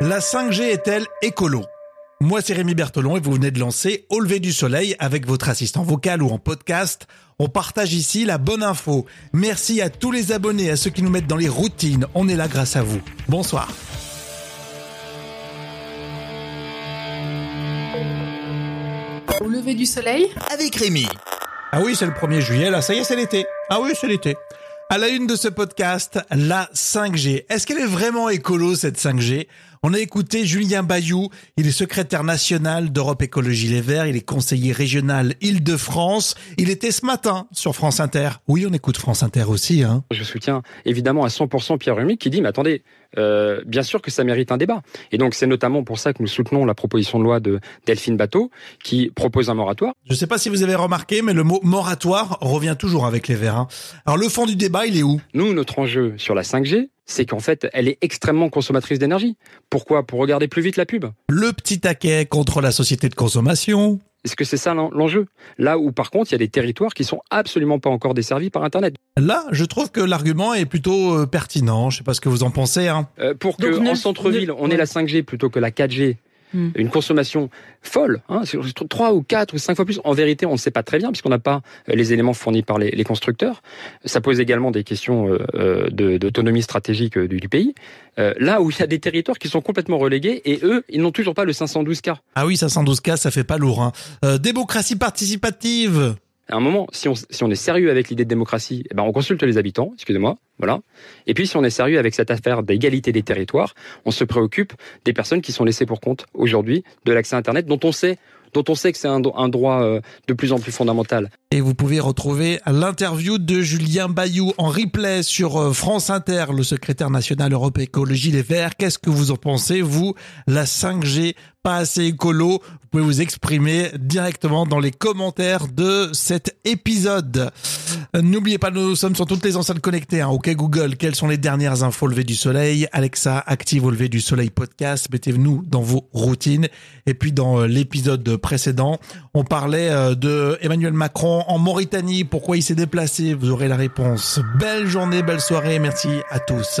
La 5G est-elle écolo? Moi, c'est Rémi Bertolon et vous venez de lancer Au lever du soleil avec votre assistant vocal ou en podcast. On partage ici la bonne info. Merci à tous les abonnés, à ceux qui nous mettent dans les routines. On est là grâce à vous. Bonsoir. Au lever du soleil? Avec Rémi. Ah oui, c'est le 1er juillet, là, ça y est, c'est l'été. Ah oui, c'est l'été. À la une de ce podcast, la 5G. Est-ce qu'elle est vraiment écolo, cette 5G On a écouté Julien Bayou, il est secrétaire national d'Europe Écologie Les Verts, il est conseiller régional Île-de-France. Il était ce matin sur France Inter. Oui, on écoute France Inter aussi. Hein. Je soutiens évidemment à 100% Pierre Rumi qui dit, mais attendez, euh, bien sûr que ça mérite un débat. Et donc c'est notamment pour ça que nous soutenons la proposition de loi de Delphine Bateau qui propose un moratoire. Je ne sais pas si vous avez remarqué, mais le mot moratoire revient toujours avec les Verts. Hein. Alors le fond du débat, il est où? Nous, notre enjeu sur la 5G, c'est qu'en fait, elle est extrêmement consommatrice d'énergie. Pourquoi? Pour regarder plus vite la pub. Le petit taquet contre la société de consommation. Est-ce que c'est ça l'enjeu? Là où par contre il y a des territoires qui sont absolument pas encore desservis par Internet. Là, je trouve que l'argument est plutôt euh, pertinent. Je sais pas ce que vous en pensez. Hein. Euh, pour que en centre-ville, on ait la 5G plutôt que la 4G, Hmm. Une consommation folle, hein, 3 ou 4 ou 5 fois plus. En vérité, on ne sait pas très bien puisqu'on n'a pas euh, les éléments fournis par les, constructeurs. Ça pose également des questions euh, euh, d'autonomie stratégique du, pays. là où il y a des territoires qui sont complètement relégués et eux, ils n'ont toujours pas le 512K. Ah oui, 512K, ça fait pas lourd. Hein. démocratie participative à un moment, si on, si on est sérieux avec l'idée de démocratie, eh ben on consulte les habitants, excusez-moi, voilà. Et puis si on est sérieux avec cette affaire d'égalité des territoires, on se préoccupe des personnes qui sont laissées pour compte aujourd'hui de l'accès à Internet, dont on sait dont on sait que c'est un, droit euh, de plus en plus fondamental. Et vous pouvez retrouver l'interview de Julien Bayou en replay sur euh, France Inter, le secrétaire national Europe Écologie Les Verts. Qu'est-ce que vous en pensez, vous? La 5G pas assez écolo. Vous pouvez vous exprimer directement dans les commentaires de cet épisode. N'oubliez pas, nous sommes sur toutes les enceintes connectées. Hein. Ok Google, quelles sont les dernières infos lever du soleil? Alexa, active au lever du soleil podcast. Mettez-nous dans vos routines. Et puis dans euh, l'épisode précédent, on parlait euh, de Emmanuel Macron en Mauritanie. Pourquoi il s'est déplacé? Vous aurez la réponse. Belle journée, belle soirée. Merci à tous.